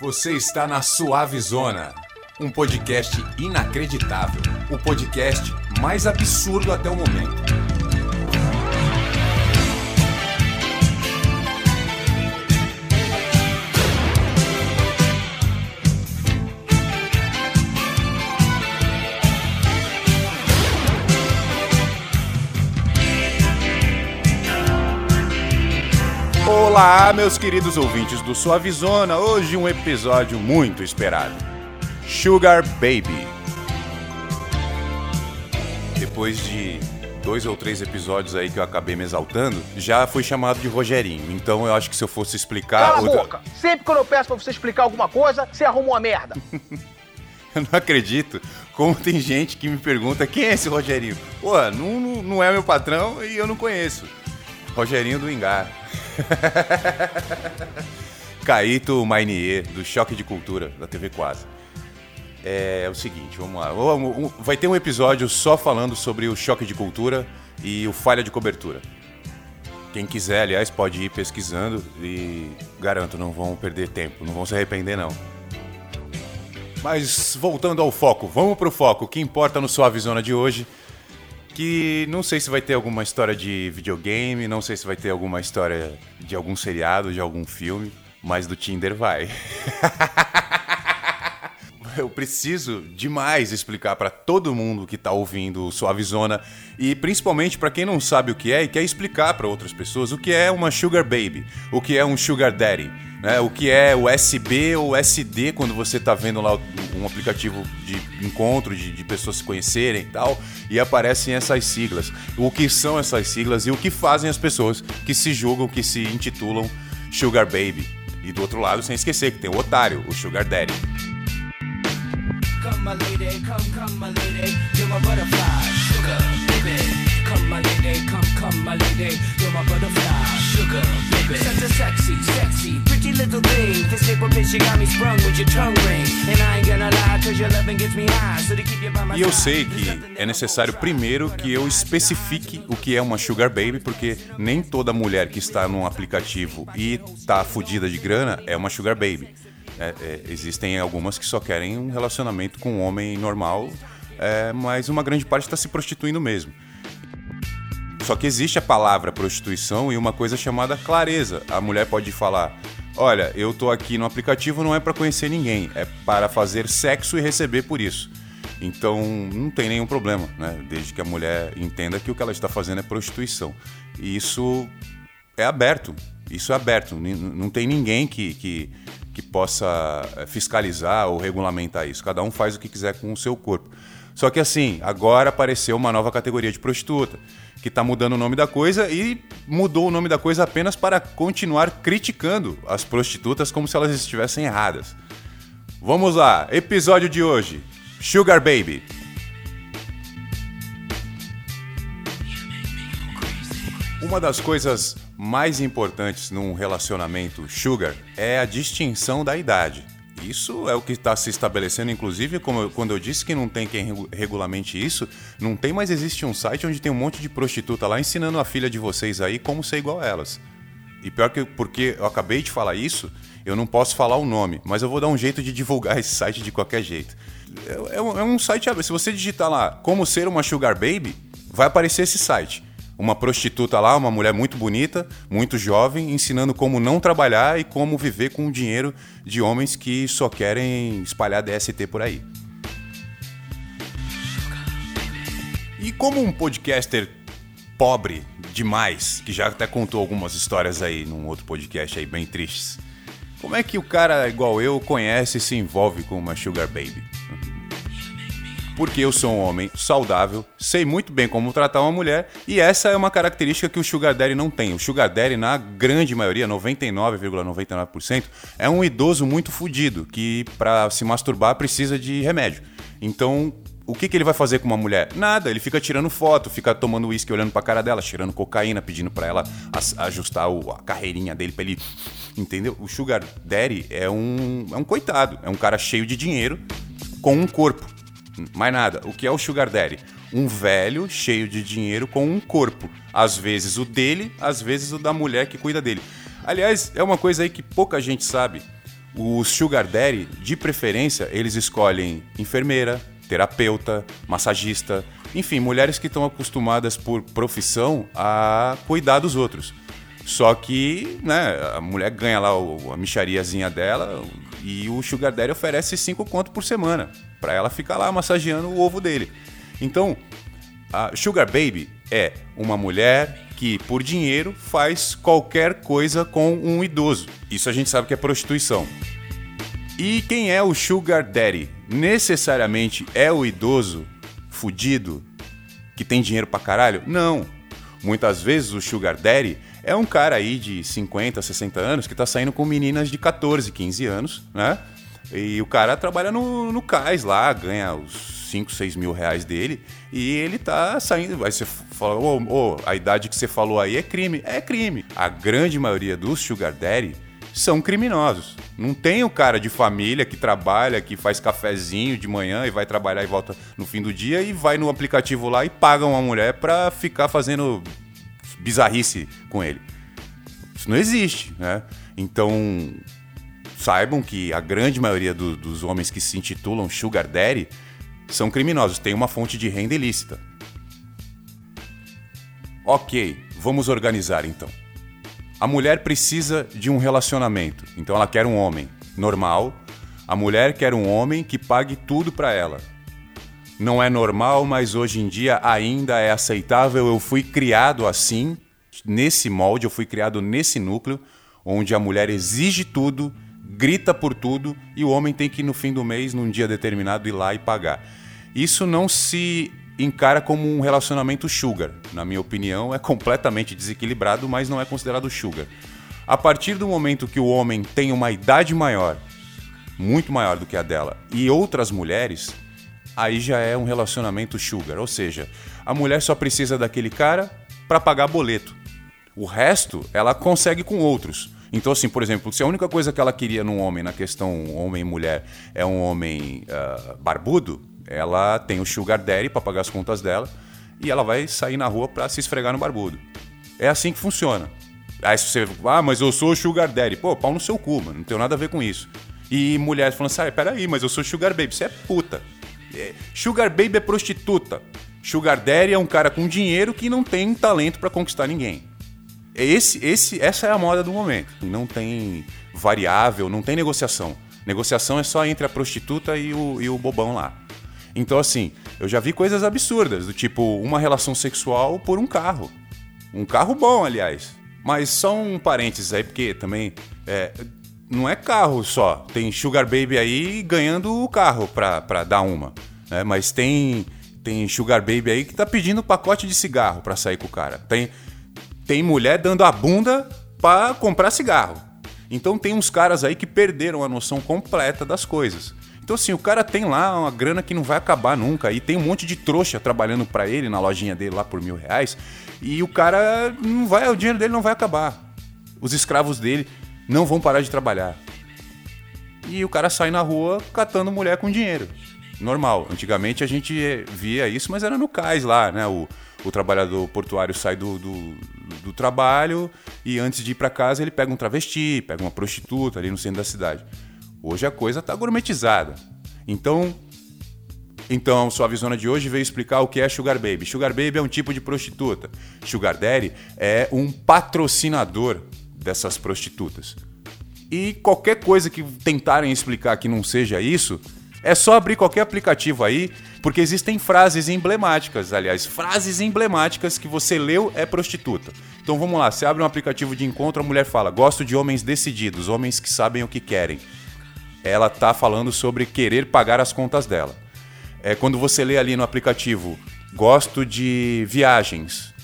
Você está na Suave Zona, um podcast inacreditável, o podcast mais absurdo até o momento. Olá, meus queridos ouvintes do Suavizona. Hoje um episódio muito esperado. Sugar Baby. Depois de dois ou três episódios aí que eu acabei me exaltando, já fui chamado de Rogerinho. Então eu acho que se eu fosse explicar. Cala a boca! Sempre quando eu peço pra você explicar alguma coisa, você arruma uma merda. eu não acredito como tem gente que me pergunta quem é esse Rogerinho. Pô, não, não, não é meu patrão e eu não conheço. Rogerinho do Engar. Caíto Mainier, do Choque de Cultura, da TV Quase. É, o seguinte, vamos lá. Vai ter um episódio só falando sobre o choque de cultura e o falha de cobertura. Quem quiser, aliás, pode ir pesquisando e garanto, não vão perder tempo, não vão se arrepender não. Mas voltando ao foco, vamos pro foco. O que importa no Suave Zona de hoje que não sei se vai ter alguma história de videogame, não sei se vai ter alguma história de algum seriado, de algum filme, mas do Tinder vai. eu preciso demais explicar para todo mundo que tá ouvindo Suavizona e principalmente para quem não sabe o que é e quer explicar para outras pessoas o que é uma sugar baby, o que é um sugar daddy né? O que é o SB ou SD quando você está vendo lá um aplicativo de encontro, de, de, pessoas se conhecerem e tal, e aparecem essas siglas. O que são essas siglas e o que fazem as pessoas que se julgam, que se intitulam Sugar Baby. E do outro lado, sem esquecer que tem o otário, o Sugar Daddy. Come, my lady, come, come, my lady, you're my butterfly, sugar, baby. Come, my lady, come, come, my lady, you're my butterfly, sugar, baby. Such a sexy, sexy, pretty little thing. This little bitch, you got me sprung with your tongue ring. And I ain't gonna lie, cause your loving gets me high. So to keep you by my E eu sei que é necessário primeiro que eu especifique o que é uma sugar baby, porque nem toda mulher que está num aplicativo e tá fodida de grana é uma sugar baby. É, é, existem algumas que só querem um relacionamento com um homem normal, é, mas uma grande parte está se prostituindo mesmo. Só que existe a palavra prostituição e uma coisa chamada clareza. A mulher pode falar: Olha, eu tô aqui no aplicativo não é para conhecer ninguém, é para fazer sexo e receber por isso. Então não tem nenhum problema, né? Desde que a mulher entenda que o que ela está fazendo é prostituição. E isso é aberto. Isso é aberto. Não tem ninguém que, que, que possa eh, fiscalizar ou regulamentar isso. Cada um faz o que quiser com o seu corpo. Só que assim, agora apareceu uma nova categoria de prostituta que está mudando o nome da coisa e mudou o nome da coisa apenas para continuar criticando as prostitutas como se elas estivessem erradas. Vamos lá, episódio de hoje: Sugar Baby. Uma das coisas mais importantes num relacionamento sugar é a distinção da idade. Isso é o que está se estabelecendo, inclusive, eu, quando eu disse que não tem quem regulamente isso, não tem, mas existe um site onde tem um monte de prostituta lá ensinando a filha de vocês aí como ser igual a elas. E pior que porque eu acabei de falar isso, eu não posso falar o nome, mas eu vou dar um jeito de divulgar esse site de qualquer jeito. É, é um é site, se você digitar lá como ser uma sugar baby, vai aparecer esse site uma prostituta lá, uma mulher muito bonita, muito jovem, ensinando como não trabalhar e como viver com o dinheiro de homens que só querem espalhar DST por aí. E como um podcaster pobre demais, que já até contou algumas histórias aí num outro podcast aí bem tristes, como é que o cara igual eu conhece e se envolve com uma sugar baby? Porque eu sou um homem saudável, sei muito bem como tratar uma mulher e essa é uma característica que o Sugar Daddy não tem. O Sugar Daddy, na grande maioria, 99,99%, ,99%, é um idoso muito fodido que para se masturbar precisa de remédio. Então, o que, que, ele vai fazer com uma mulher? Nada, ele fica tirando foto, fica tomando uísque olhando pra cara dela, cheirando cocaína, pedindo para ela ajustar o, a carreirinha dele pra ele. Entendeu? O Sugar Daddy é um, é um coitado, é um cara cheio de dinheiro com um corpo. Mais nada. O que é o Sugar Daddy? Um velho cheio de dinheiro com um corpo. Às vezes o dele, às vezes o da mulher que cuida dele. Aliás, é uma coisa aí que pouca gente sabe. Os Sugar Daddy, de preferência, eles escolhem enfermeira, terapeuta, massagista, enfim, mulheres que estão acostumadas por profissão a cuidar dos outros. Só que, né, a mulher ganha lá a michariazinha dela e o Sugar Daddy oferece 5 conto por semana para ela ficar lá massageando o ovo dele. Então, a Sugar Baby é uma mulher que, por dinheiro, faz qualquer coisa com um idoso. Isso a gente sabe que é prostituição. E quem é o Sugar Daddy? Necessariamente é o idoso fudido que tem dinheiro pra caralho? Não. Muitas vezes o Sugar Daddy é um cara aí de 50, 60 anos que tá saindo com meninas de 14, 15 anos, né? E o cara trabalha no, no cais lá, ganha os 5, 6 mil reais dele e ele tá saindo. Aí você fala, ô, oh, oh, a idade que você falou aí é crime. É crime. A grande maioria dos Sugar Daddy são criminosos. Não tem o cara de família que trabalha, que faz cafezinho de manhã e vai trabalhar e volta no fim do dia e vai no aplicativo lá e paga uma mulher pra ficar fazendo bizarrice com ele. Isso não existe, né? Então, saibam que a grande maioria do, dos homens que se intitulam Sugar Daddy são criminosos, têm uma fonte de renda ilícita. Ok, vamos organizar então. A mulher precisa de um relacionamento, então ela quer um homem normal. A mulher quer um homem que pague tudo para ela. Não é normal, mas hoje em dia ainda é aceitável. Eu fui criado assim, nesse molde, eu fui criado nesse núcleo, onde a mulher exige tudo, grita por tudo e o homem tem que no fim do mês, num dia determinado, ir lá e pagar. Isso não se encara como um relacionamento sugar. Na minha opinião, é completamente desequilibrado, mas não é considerado sugar. A partir do momento que o homem tem uma idade maior, muito maior do que a dela, e outras mulheres, aí já é um relacionamento sugar. Ou seja, a mulher só precisa daquele cara para pagar boleto. O resto ela consegue com outros. Então, assim, por exemplo, se a única coisa que ela queria num homem, na questão homem e mulher, é um homem uh, barbudo, ela tem o sugar daddy para pagar as contas dela e ela vai sair na rua para se esfregar no barbudo. É assim que funciona. Aí você, ah, mas eu sou sugar daddy. Pô, pau no seu cu, mano, não tem nada a ver com isso. E mulheres falando assim, ah, peraí, mas eu sou sugar baby. Você é puta. É, sugar baby é prostituta. Sugar daddy é um cara com dinheiro que não tem talento para conquistar ninguém. Esse, esse, essa é a moda do momento. Não tem variável, não tem negociação. Negociação é só entre a prostituta e o, e o bobão lá. Então, assim, eu já vi coisas absurdas, do tipo uma relação sexual por um carro. Um carro bom, aliás. Mas só um parênteses aí, porque também é, não é carro só. Tem Sugar Baby aí ganhando o carro pra, pra dar uma. Né? Mas tem, tem Sugar Baby aí que tá pedindo pacote de cigarro pra sair com o cara. Tem tem mulher dando a bunda para comprar cigarro. Então tem uns caras aí que perderam a noção completa das coisas. Então assim, o cara tem lá uma grana que não vai acabar nunca. E tem um monte de trouxa trabalhando para ele na lojinha dele lá por mil reais. E o cara não vai, o dinheiro dele não vai acabar. Os escravos dele não vão parar de trabalhar. E o cara sai na rua catando mulher com dinheiro. Normal. Antigamente a gente via isso, mas era no cais lá, né? O, o trabalhador portuário sai do, do, do trabalho e antes de ir para casa ele pega um travesti, pega uma prostituta ali no centro da cidade. Hoje a coisa está gourmetizada. Então, então, sua visona de hoje veio explicar o que é Sugar Baby. Sugar Baby é um tipo de prostituta. Sugar Daddy é um patrocinador dessas prostitutas. E qualquer coisa que tentarem explicar que não seja isso, é só abrir qualquer aplicativo aí, porque existem frases emblemáticas, aliás, frases emblemáticas que você leu é prostituta. Então vamos lá, você abre um aplicativo de encontro, a mulher fala: "Gosto de homens decididos, homens que sabem o que querem". Ela tá falando sobre querer pagar as contas dela. É quando você lê ali no aplicativo: "Gosto de viagens.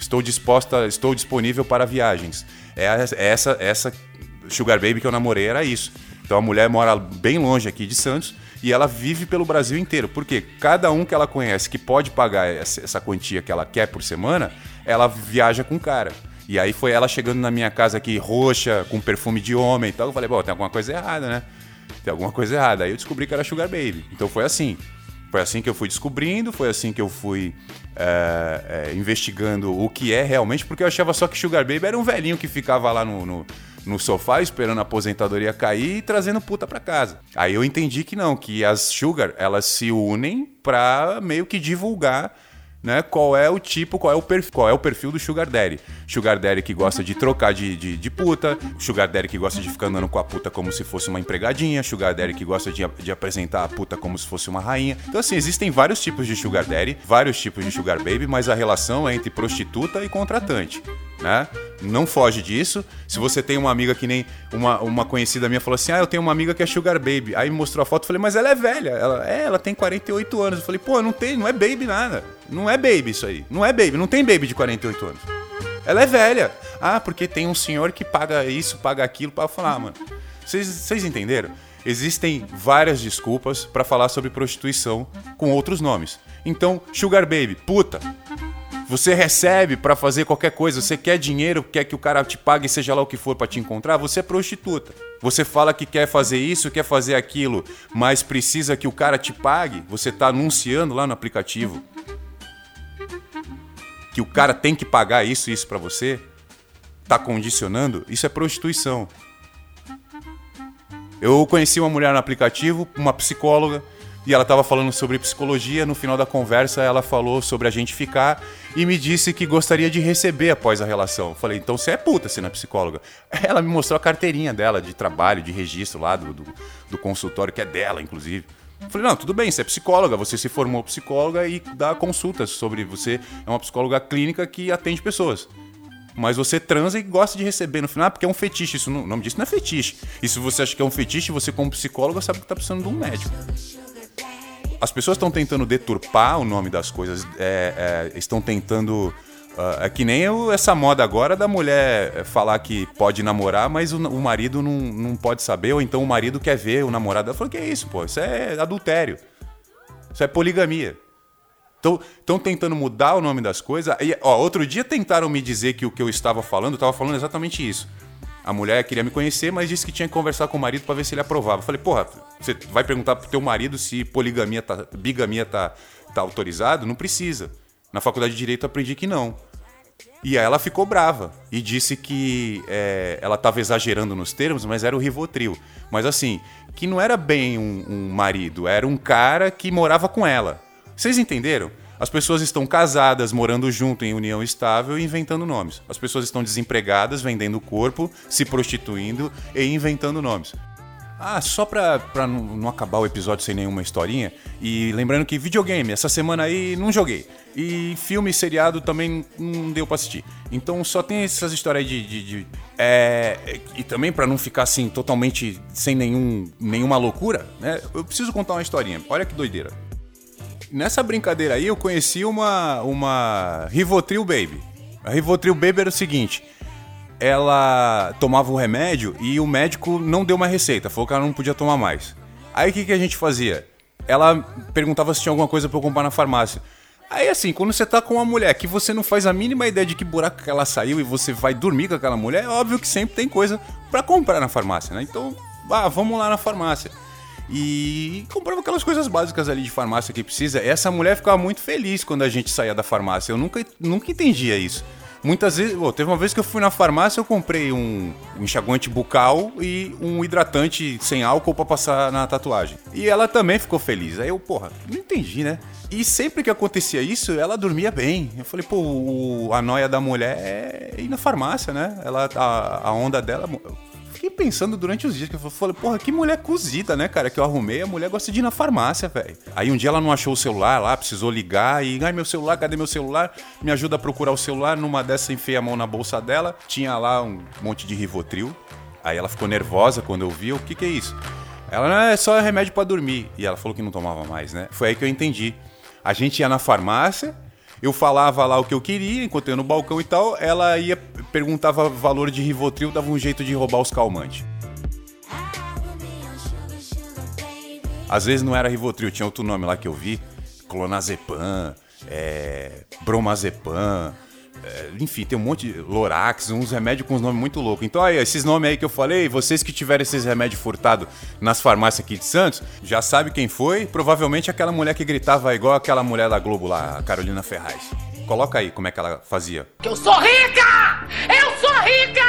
Estou disposta, estou disponível para viagens". É essa essa Sugar Baby que eu namorei era isso. Então a mulher mora bem longe aqui de Santos e ela vive pelo Brasil inteiro. Porque cada um que ela conhece que pode pagar essa quantia que ela quer por semana, ela viaja com o cara. E aí foi ela chegando na minha casa aqui roxa, com perfume de homem e tal. Eu falei, bom, tem alguma coisa errada, né? Tem alguma coisa errada. Aí eu descobri que era Sugar Baby. Então foi assim. Foi assim que eu fui descobrindo, foi assim que eu fui é, é, investigando o que é realmente, porque eu achava só que Sugar Baby era um velhinho que ficava lá no, no no sofá esperando a aposentadoria cair e trazendo puta pra casa. Aí eu entendi que não, que as sugar, elas se unem pra meio que divulgar né, qual é o tipo, qual é o, perfil, qual é o perfil do Sugar Daddy. Sugar Daddy que gosta de trocar de, de, de, puta, Sugar Daddy que gosta de ficar andando com a puta como se fosse uma empregadinha, Sugar Daddy que gosta de, de apresentar a puta como se fosse uma rainha. Então, assim, existem vários tipos de Sugar Daddy, vários tipos de Sugar Baby, mas a relação é entre prostituta e contratante. Né? Não foge disso. Se você tem uma amiga que nem uma, uma conhecida minha falou assim: Ah, eu tenho uma amiga que é Sugar Baby. Aí me mostrou a foto, eu falei, mas ela é velha. Ela, é, ela tem 48 anos. Eu falei, pô, não tem, não é baby nada. Não é baby isso aí. Não é baby, não tem baby de 48 anos. Ela é velha. Ah, porque tem um senhor que paga isso, paga aquilo para falar, ah, mano. Vocês entenderam? Existem várias desculpas para falar sobre prostituição com outros nomes. Então, Sugar Baby, puta. Você recebe para fazer qualquer coisa, você quer dinheiro, quer que o cara te pague, seja lá o que for para te encontrar, você é prostituta. Você fala que quer fazer isso, quer fazer aquilo, mas precisa que o cara te pague, você tá anunciando lá no aplicativo que o cara tem que pagar isso e isso para você, tá condicionando, isso é prostituição. Eu conheci uma mulher no aplicativo, uma psicóloga, e ela estava falando sobre psicologia. No final da conversa, ela falou sobre a gente ficar e me disse que gostaria de receber após a relação. Eu falei, então você é puta, você não é psicóloga. Ela me mostrou a carteirinha dela de trabalho, de registro lá do, do, do consultório, que é dela, inclusive. Falei, não, tudo bem, você é psicóloga, você se formou psicóloga e dá consultas sobre você. É uma psicóloga clínica que atende pessoas. Mas você transa e gosta de receber no final, porque é um fetiche. Isso não, o nome disso não é fetiche. E se você acha que é um fetiche, você, como psicóloga, sabe que tá precisando de um médico. As pessoas estão tentando deturpar o nome das coisas, é, é, estão tentando Uh, é que nem eu, essa moda agora da mulher falar que pode namorar, mas o, o, marido não, não pode saber, ou então o marido quer ver o namorado. Eu falo, que é isso, pô? Isso é adultério. Isso é poligamia. Estão tentando mudar o nome das coisas. E, ó, outro dia tentaram me dizer que o que eu estava falando, eu estava falando exatamente isso. A mulher queria me conhecer, mas disse que tinha que conversar com o marido para ver se ele aprovava. Eu falei, porra, você vai perguntar pro teu marido se poligamia tá, bigamia tá, tá autorizado? Não precisa. Na faculdade de Direito aprendi que não. E aí ela ficou brava e disse que é, ela estava exagerando nos termos, mas era o Rivotril. Mas assim, que não era bem um, um marido, era um cara que morava com ela. Vocês entenderam? As pessoas estão casadas, morando junto em união estável e inventando nomes. As pessoas estão desempregadas, vendendo corpo, se prostituindo e inventando nomes. Ah, só pra, pra não, acabar o episódio sem nenhuma historinha, e lembrando que videogame, essa semana aí não joguei. E filme seriado também não deu pra assistir. Então só tem essas histórias de. de, de é, e também para não ficar assim totalmente sem nenhum, nenhuma loucura, né? Eu preciso contar uma historinha. Olha que doideira. Nessa brincadeira aí eu conheci uma, uma Rivotril Baby. A Rivotril Baby era o seguinte: ela tomava o remédio e o médico não deu uma receita, falou que ela não podia tomar mais. Aí o que, que a gente fazia? Ela perguntava se tinha alguma coisa para eu comprar na farmácia. Aí assim, quando você tá com uma mulher que você não faz a mínima ideia de que buraco que ela saiu e você vai dormir com aquela mulher, é óbvio que sempre tem coisa para comprar na farmácia, né? Então, ah, vamos lá na farmácia. E comprava aquelas coisas básicas ali de farmácia que precisa. Essa mulher ficava muito feliz quando a gente saía da farmácia. Eu nunca, nunca entendia isso. Muitas vezes, oh, teve uma vez que eu fui na farmácia, eu comprei um, um enxaguante bucal e um hidratante sem álcool para passar na tatuagem. E ela também ficou feliz. Aí eu, porra, não entendi, né? E sempre que acontecia isso, ela dormia bem. Eu falei, pô, a noia da mulher é ir na farmácia, né? Ela, a, a onda dela pensando durante os dias que eu falei, porra, que mulher cozida, né, cara? Que eu arrumei, a mulher gosta de ir na farmácia, velho. Aí um dia ela não achou o celular lá, precisou ligar e, ai, meu celular, cadê meu celular? Me ajuda a procurar o celular. Numa dessa, enfiei a mão na bolsa dela, tinha lá um monte de Rivotril. Aí ela ficou nervosa quando eu vi, o que que é isso? Ela, não, é só remédio para dormir. E ela falou que não tomava mais, né? Foi aí que eu entendi. A gente ia na farmácia, eu falava lá o que eu queria, enquanto eu no balcão e tal, ela ia perguntava valor de Rivotril, dava um jeito de roubar os calmantes. Às vezes não era Rivotril, tinha outro nome lá que eu vi, clonazepam, é, bromazepam, é, enfim, tem um monte de Lorax, uns remédios com uns nomes muito loucos. Então aí, esses nomes aí que eu falei, vocês que tiverem esses remédios furtados nas farmácias aqui de Santos, já sabe quem foi? Provavelmente aquela mulher que gritava igual aquela mulher da Globo lá, a Carolina Ferraz. Coloca aí como é que ela fazia. Que eu sou rica! Eu sou rica!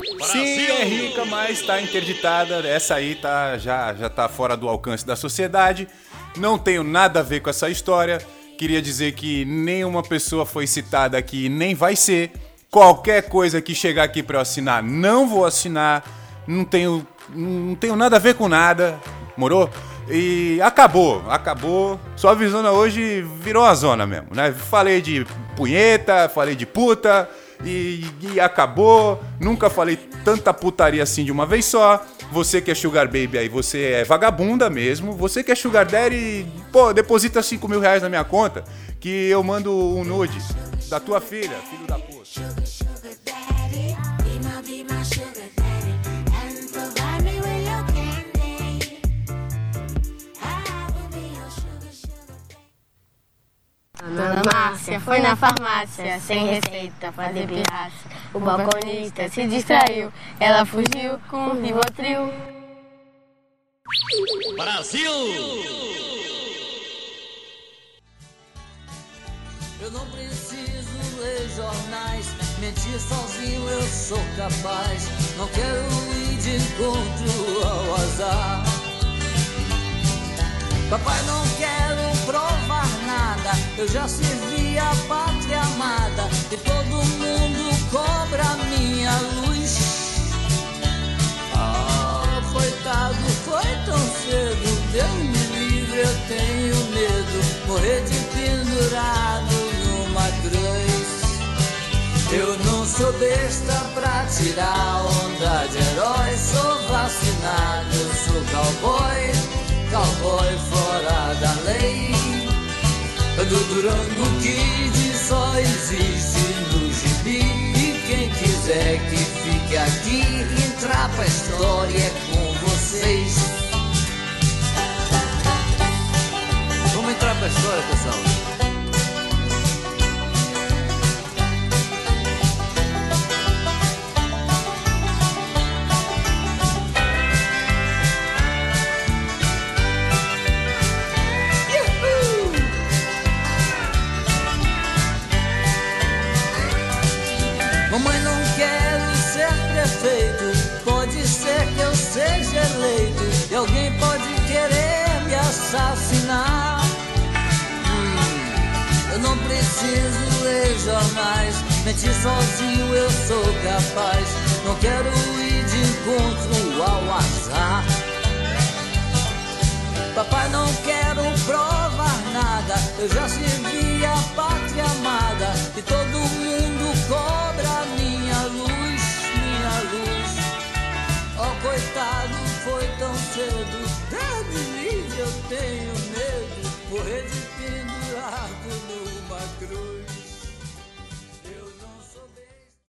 rica! Sim, é rica, mas tá interditada. Essa aí tá, já, já tá fora do alcance da sociedade. Não tenho nada a ver com essa história. Queria dizer que nenhuma pessoa foi citada aqui, nem vai ser. Qualquer coisa que chegar aqui para eu assinar, não vou assinar. Não tenho, não tenho nada a ver com nada. Morou? E acabou, acabou. Sua visona hoje virou uma zona mesmo, né? Falei de punheta, falei de puta e, e acabou. Nunca falei tanta putaria assim de uma vez só. Você que é Sugar Baby aí, você é vagabunda mesmo. Você que é Sugar Daddy, pô, deposita 5 mil reais na minha conta que eu mando um nude da tua filha, filho da puta. Daddy. Dona Márcia foi na farmácia, sem receita, fazer pirraça. O balconista se distraiu, ela fugiu com o Rivotril. Eu não preciso ler jornais, mentir sozinho eu sou capaz. Não quero ir de encontro ao azar. Papai, não nada. Eu já servi a pátria amada e todo mundo cobra minha luz. Ah, coitado, foi tão cedo. Deus me livre, eu tenho medo. Morrer de pendurado numa cruz. Eu não sou besta pra tirar onda de herói. Sou vacinado, eu sou cowboy. Cowboy lei. Do Durango Kid só existe no gibi. E quem quiser que fique aqui, entrar pra história com vocês. Vamos entrar pra história, pessoal. Preciso ler jornais. Mentir sozinho eu sou capaz. Não quero ir de encontro ao azar. Papai, não quero provar nada. Eu já servi a pátria amada. E todo mundo cobra minha luz, minha luz. Oh, coitado, foi tão cruz.